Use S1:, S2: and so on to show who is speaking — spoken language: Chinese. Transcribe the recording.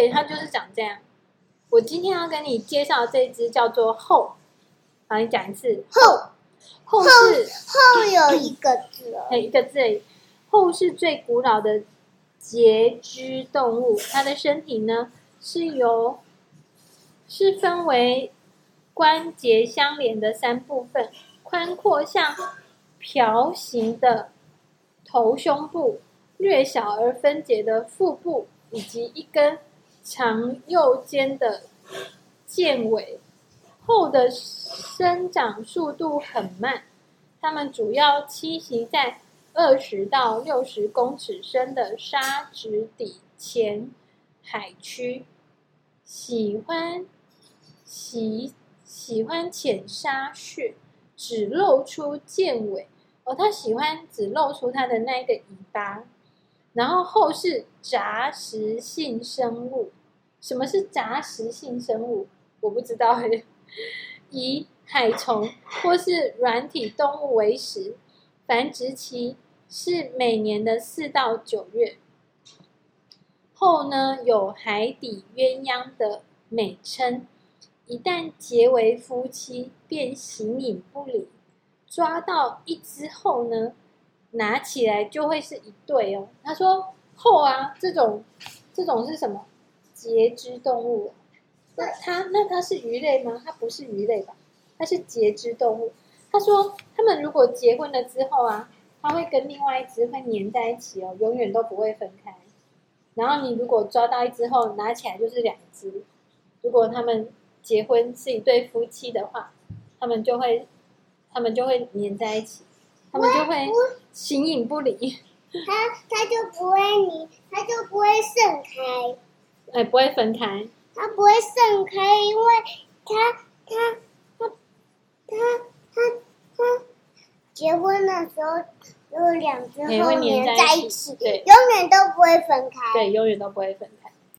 S1: 对，它就是长这样。我今天要跟你介绍这只叫做后，好，你讲一次
S2: 后。
S1: 后是
S2: 后有一个字，
S1: 哎，一个字。后是最古老的节肢动物，它的身体呢是由是分为关节相连的三部分，宽阔像瓢形的头胸部，略小而分解的腹部，以及一根长又尖的剑尾。后的生长速度很慢，它们主要栖息在。二十到六十公尺深的沙质底浅海区，喜欢喜喜欢浅沙穴，只露出剑尾哦，它喜欢只露出它的那个尾巴。然后后是杂食性生物，什么是杂食性生物？我不知道嘿，以海虫或是软体动物为食。繁殖期是每年的四到九月。后呢，有海底鸳鸯的美称，一旦结为夫妻，便形影不离。抓到一只后呢，拿起来就会是一对哦。他说：“后啊，这种这种是什么？节肢动物？那它那它是鱼类吗？它不是鱼类吧？它是节肢动物。”他说：“他们如果结婚了之后啊，它会跟另外一只会粘在一起哦，永远都不会分开。然后你如果抓到一只后，拿起来就是两只。如果他们结婚是一对夫妻的话，他们就会他们就会粘在一起，他们就会形影不离。
S2: 他他就不会离，他就不会盛开。
S1: 哎，不会分开。
S2: 它不会散开，因为他他他他。他他他结婚的时候，有两只后粘在一起，
S1: 对，
S2: 永远都不会分开。
S1: 对，永远都不会分开。